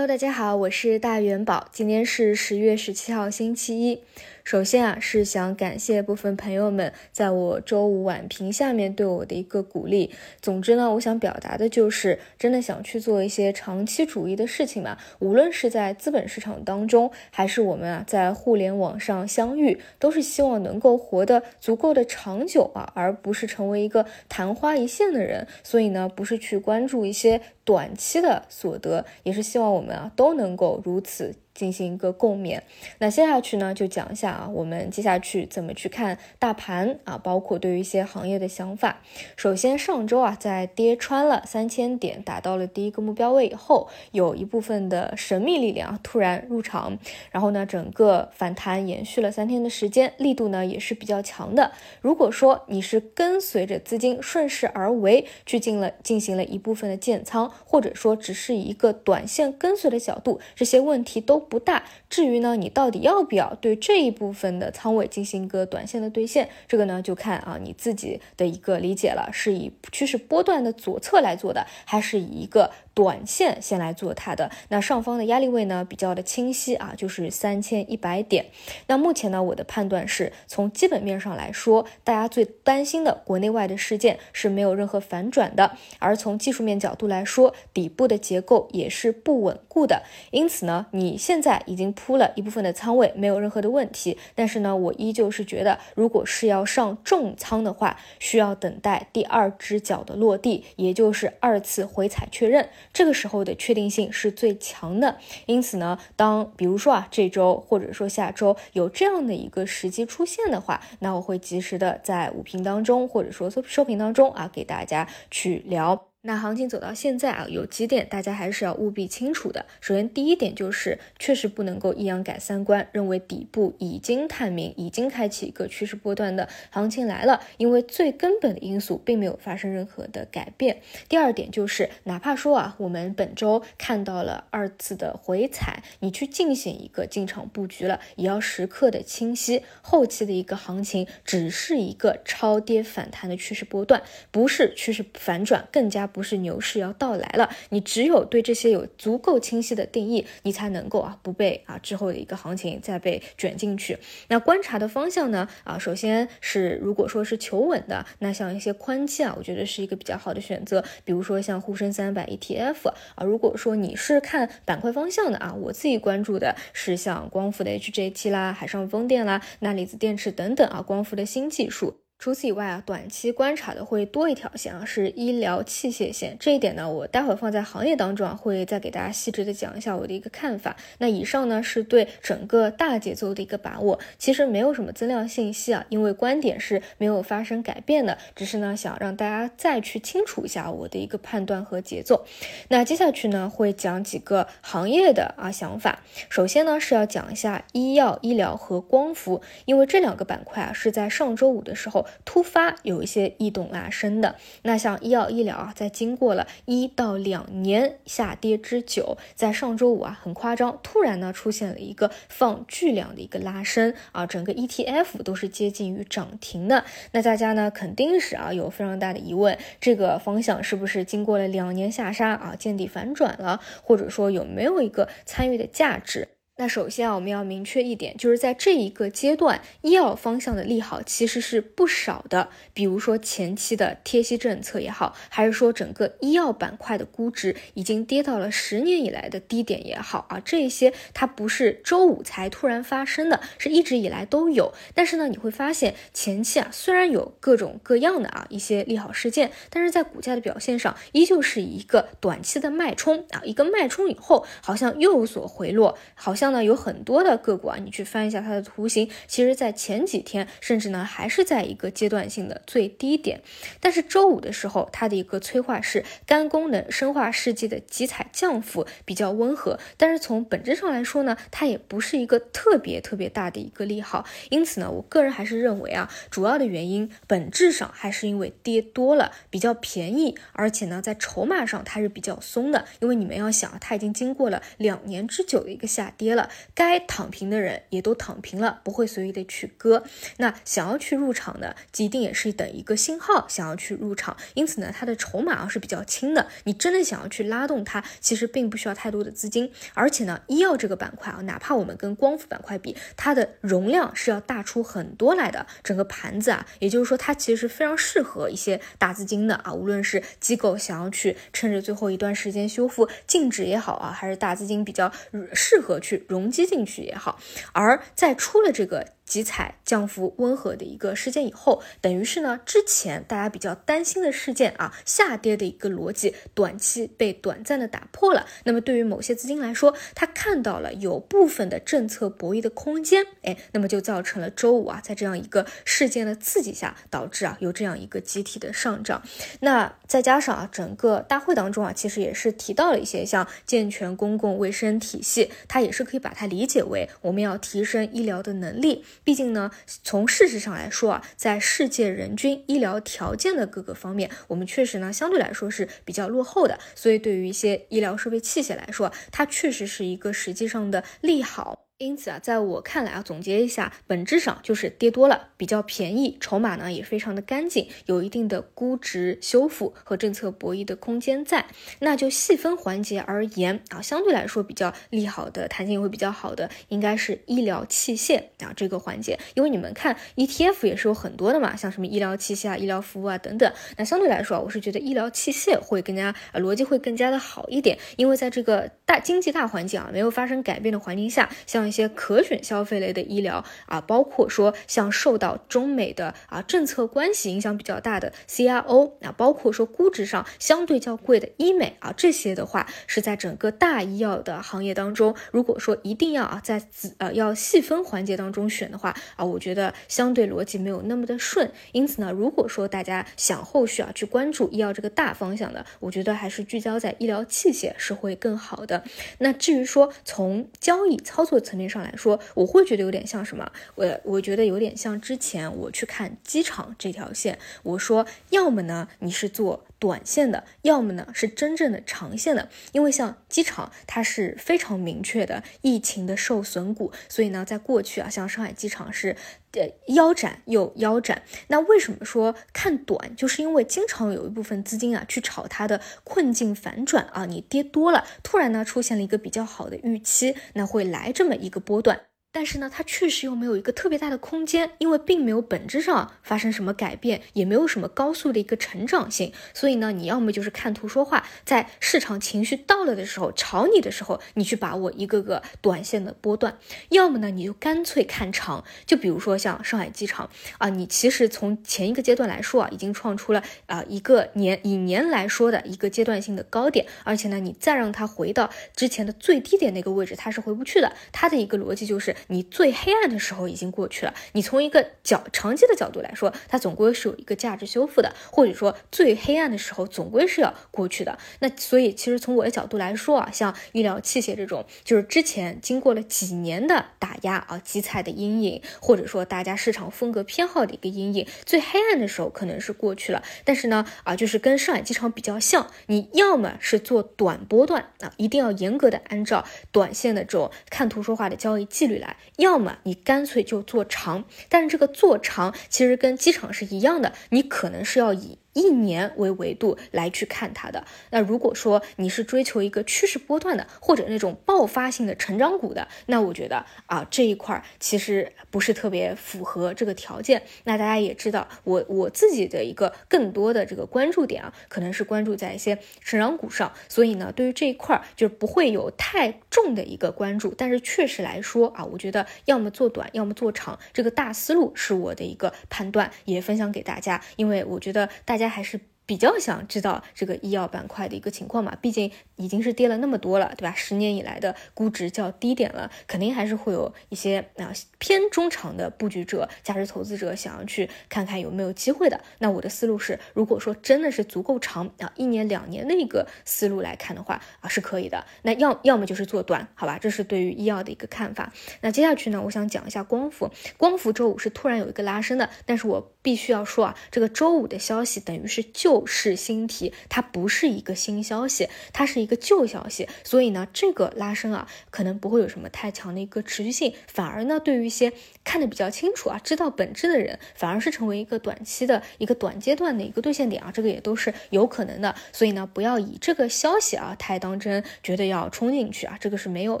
Hello，大家好，我是大元宝，今天是十月十七号，星期一。首先啊，是想感谢部分朋友们在我周五晚评下面对我的一个鼓励。总之呢，我想表达的就是，真的想去做一些长期主义的事情嘛。无论是在资本市场当中，还是我们啊在互联网上相遇，都是希望能够活得足够的长久啊，而不是成为一个昙花一现的人。所以呢，不是去关注一些短期的所得，也是希望我们都能够如此。进行一个共勉。那接下去呢，就讲一下啊，我们接下去怎么去看大盘啊，包括对于一些行业的想法。首先，上周啊，在跌穿了三千点，达到了第一个目标位以后，有一部分的神秘力量突然入场，然后呢，整个反弹延续了三天的时间，力度呢也是比较强的。如果说你是跟随着资金顺势而为去进了进行了一部分的建仓，或者说只是一个短线跟随的角度，这些问题都。不大，至于呢，你到底要不要对这一部分的仓位进行一个短线的兑现，这个呢就看啊你自己的一个理解了，是以趋势波段的左侧来做的，还是以一个。短线先来做它的，那上方的压力位呢比较的清晰啊，就是三千一百点。那目前呢，我的判断是从基本面上来说，大家最担心的国内外的事件是没有任何反转的，而从技术面角度来说，底部的结构也是不稳固的。因此呢，你现在已经铺了一部分的仓位，没有任何的问题。但是呢，我依旧是觉得，如果是要上重仓的话，需要等待第二只脚的落地，也就是二次回踩确认。这个时候的确定性是最强的，因此呢，当比如说啊这周或者说下周有这样的一个时机出现的话，那我会及时的在午评当中或者说收收评当中啊给大家去聊。那行情走到现在啊，有几点大家还是要务必清楚的。首先，第一点就是确实不能够一阳改三观，认为底部已经探明，已经开启一个趋势波段的行情来了，因为最根本的因素并没有发生任何的改变。第二点就是，哪怕说啊，我们本周看到了二次的回踩，你去进行一个进场布局了，也要时刻的清晰，后期的一个行情只是一个超跌反弹的趋势波段，不是趋势反转，更加。不是牛市要到来了，你只有对这些有足够清晰的定义，你才能够啊不被啊之后的一个行情再被卷进去。那观察的方向呢啊，首先是如果说是求稳的，那像一些宽基啊，我觉得是一个比较好的选择。比如说像沪深三百 ETF 啊，如果说你是看板块方向的啊，我自己关注的是像光伏的 HJT 啦、海上风电啦、钠离子电池等等啊，光伏的新技术。除此以外啊，短期观察的会多一条线啊，是医疗器械线。这一点呢，我待会儿放在行业当中啊，会再给大家细致的讲一下我的一个看法。那以上呢，是对整个大节奏的一个把握，其实没有什么增量信息啊，因为观点是没有发生改变的，只是呢想让大家再去清楚一下我的一个判断和节奏。那接下去呢，会讲几个行业的啊想法。首先呢，是要讲一下医药、医疗和光伏，因为这两个板块啊，是在上周五的时候。突发有一些异动拉升的，那像医药医疗啊，在经过了一到两年下跌之久，在上周五啊很夸张，突然呢出现了一个放巨量的一个拉升啊，整个 ETF 都是接近于涨停的。那大家呢肯定是啊有非常大的疑问，这个方向是不是经过了两年下杀啊见底反转了，或者说有没有一个参与的价值？那首先啊，我们要明确一点，就是在这一个阶段，医药方向的利好其实是不少的。比如说前期的贴息政策也好，还是说整个医药板块的估值已经跌到了十年以来的低点也好啊，这些它不是周五才突然发生的，是一直以来都有。但是呢，你会发现前期啊，虽然有各种各样的啊一些利好事件，但是在股价的表现上，依旧是一个短期的脉冲啊，一个脉冲以后，好像又有所回落，好像。呢，有很多的个股啊，你去翻一下它的图形，其实，在前几天，甚至呢，还是在一个阶段性的最低点。但是周五的时候，它的一个催化是肝功能生化试剂的集采降幅比较温和，但是从本质上来说呢，它也不是一个特别特别大的一个利好。因此呢，我个人还是认为啊，主要的原因本质上还是因为跌多了，比较便宜，而且呢，在筹码上它是比较松的。因为你们要想，它已经经过了两年之久的一个下跌了。该躺平的人也都躺平了，不会随意的去割。那想要去入场的，一定也是等一个信号，想要去入场。因此呢，它的筹码啊是比较轻的。你真的想要去拉动它，其实并不需要太多的资金。而且呢，医药这个板块啊，哪怕我们跟光伏板块比，它的容量是要大出很多来的。整个盘子啊，也就是说，它其实是非常适合一些大资金的啊，无论是机构想要去趁着最后一段时间修复净值也好啊，还是大资金比较适合去融积进去也好，而在出了这个。集采降幅温和的一个事件以后，等于是呢，之前大家比较担心的事件啊，下跌的一个逻辑，短期被短暂的打破了。那么对于某些资金来说，他看到了有部分的政策博弈的空间，哎，那么就造成了周五啊，在这样一个事件的刺激下，导致啊有这样一个集体的上涨。那再加上啊，整个大会当中啊，其实也是提到了一些像健全公共卫生体系，它也是可以把它理解为我们要提升医疗的能力。毕竟呢，从事实上来说啊，在世界人均医疗条件的各个方面，我们确实呢相对来说是比较落后的。所以对于一些医疗设备器械来说，它确实是一个实际上的利好。因此啊，在我看来啊，总结一下，本质上就是跌多了，比较便宜，筹码呢也非常的干净，有一定的估值修复和政策博弈的空间在。那就细分环节而言啊，相对来说比较利好的，弹性会比较好的，应该是医疗器械啊这个环节。因为你们看 ETF 也是有很多的嘛，像什么医疗器械啊、医疗服务啊等等。那相对来说啊，我是觉得医疗器械会更加啊逻辑会更加的好一点，因为在这个大经济大环境啊没有发生改变的环境下，像一些可选消费类的医疗啊，包括说像受到中美的啊政策关系影响比较大的 CRO 啊，包括说估值上相对较贵的医美啊，这些的话是在整个大医药的行业当中，如果说一定要啊在子呃要细分环节当中选的话啊，我觉得相对逻辑没有那么的顺。因此呢，如果说大家想后续啊去关注医药这个大方向的，我觉得还是聚焦在医疗器械是会更好的。那至于说从交易操作层面上来，说我会觉得有点像什么？我我觉得有点像之前我去看机场这条线。我说，要么呢你是坐短线的，要么呢是真正的长线的。因为像机场，它是非常明确的疫情的受损股，所以呢，在过去啊，像上海机场是呃腰斩又腰斩。那为什么说看短？就是因为经常有一部分资金啊去炒它的困境反转啊，你跌多了，突然呢出现了一个比较好的预期，那会来这么一个波段。但是呢，它确实又没有一个特别大的空间，因为并没有本质上发生什么改变，也没有什么高速的一个成长性。所以呢，你要么就是看图说话，在市场情绪到了的时候炒你的时候，你去把握一个个短线的波段；要么呢，你就干脆看长。就比如说像上海机场啊，你其实从前一个阶段来说啊，已经创出了啊一个年以年来说的一个阶段性的高点，而且呢，你再让它回到之前的最低点那个位置，它是回不去的。它的一个逻辑就是。你最黑暗的时候已经过去了，你从一个角长期的角度来说，它总归是有一个价值修复的，或者说最黑暗的时候总归是要过去的。那所以其实从我的角度来说啊，像医疗器械这种，就是之前经过了几年的打压啊，集采的阴影，或者说大家市场风格偏好的一个阴影，最黑暗的时候可能是过去了。但是呢，啊，就是跟上海机场比较像，你要么是做短波段啊，一定要严格的按照短线的这种看图说话的交易纪律来。要么你干脆就做长，但是这个做长其实跟机场是一样的，你可能是要以。一年为维度来去看它的，那如果说你是追求一个趋势波段的，或者那种爆发性的成长股的，那我觉得啊这一块其实不是特别符合这个条件。那大家也知道，我我自己的一个更多的这个关注点啊，可能是关注在一些成长股上，所以呢，对于这一块就是不会有太重的一个关注。但是确实来说啊，我觉得要么做短，要么做长，这个大思路是我的一个判断，也分享给大家，因为我觉得大。大家还是。比较想知道这个医药板块的一个情况嘛，毕竟已经是跌了那么多了，对吧？十年以来的估值较低点了，肯定还是会有一些啊偏中长的布局者、价值投资者想要去看看有没有机会的。那我的思路是，如果说真的是足够长啊，一年两年的一个思路来看的话啊，是可以的。那要要么就是做短，好吧？这是对于医药的一个看法。那接下去呢，我想讲一下光伏。光伏周五是突然有一个拉升的，但是我必须要说啊，这个周五的消息等于是旧事新题，它不是一个新消息，它是一个旧消息，所以呢，这个拉升啊，可能不会有什么太强的一个持续性，反而呢，对于一些看得比较清楚啊，知道本质的人，反而是成为一个短期的一个短阶段的一个兑现点啊，这个也都是有可能的，所以呢，不要以这个消息啊太当真，觉得要冲进去啊，这个是没有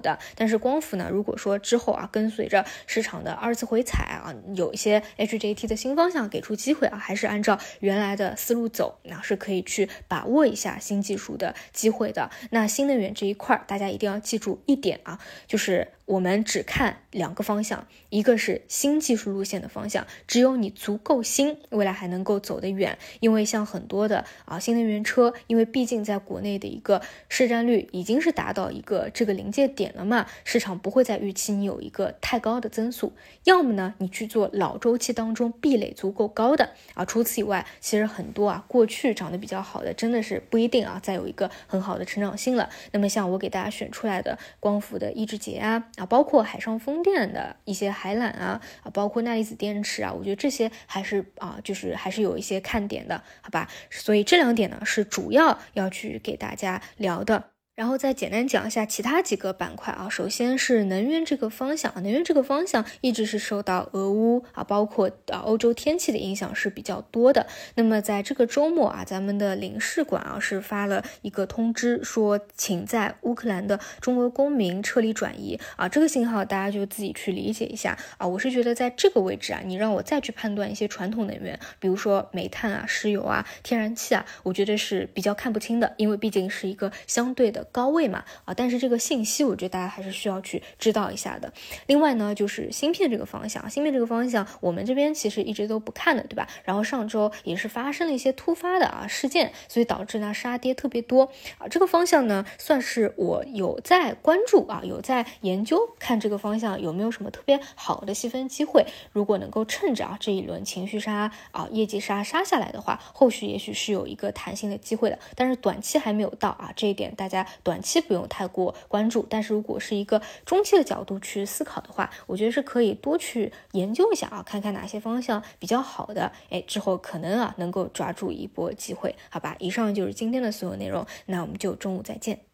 的。但是光伏呢，如果说之后啊，跟随着市场的二次回踩啊，有一些 HJT 的新方向给出机会啊，还是按照原来的思路走，那是可以去把握一下新技术的机会的。那新能源这一块，大家一定要记住一点啊，就是。我们只看两个方向，一个是新技术路线的方向，只有你足够新，未来还能够走得远。因为像很多的啊新能源车，因为毕竟在国内的一个市占率已经是达到一个这个临界点了嘛，市场不会再预期你有一个太高的增速。要么呢，你去做老周期当中壁垒足够高的啊。除此以外，其实很多啊过去涨得比较好的，真的是不一定啊再有一个很好的成长性了。那么像我给大家选出来的光伏的抑制节啊。啊，包括海上风电的一些海缆啊，啊，包括钠离子电池啊，我觉得这些还是啊，就是还是有一些看点的，好吧？所以这两点呢是主要要去给大家聊的。然后再简单讲一下其他几个板块啊，首先是能源这个方向，能源这个方向一直是受到俄乌啊，包括啊欧洲天气的影响是比较多的。那么在这个周末啊，咱们的领事馆啊是发了一个通知，说请在乌克兰的中国公民撤离转移啊，这个信号大家就自己去理解一下啊。我是觉得在这个位置啊，你让我再去判断一些传统能源，比如说煤炭啊、石油啊、天然气啊，我觉得是比较看不清的，因为毕竟是一个相对的。高位嘛啊，但是这个信息我觉得大家还是需要去知道一下的。另外呢，就是芯片这个方向，芯片这个方向我们这边其实一直都不看的，对吧？然后上周也是发生了一些突发的啊事件，所以导致呢杀跌特别多啊。这个方向呢，算是我有在关注啊，有在研究，看这个方向有没有什么特别好的细分机会。如果能够趁着啊这一轮情绪杀啊业绩杀杀下来的话，后续也许是有一个弹性的机会的。但是短期还没有到啊，这一点大家。短期不用太过关注，但是如果是一个中期的角度去思考的话，我觉得是可以多去研究一下啊，看看哪些方向比较好的，哎，之后可能啊能够抓住一波机会，好吧？以上就是今天的所有内容，那我们就中午再见。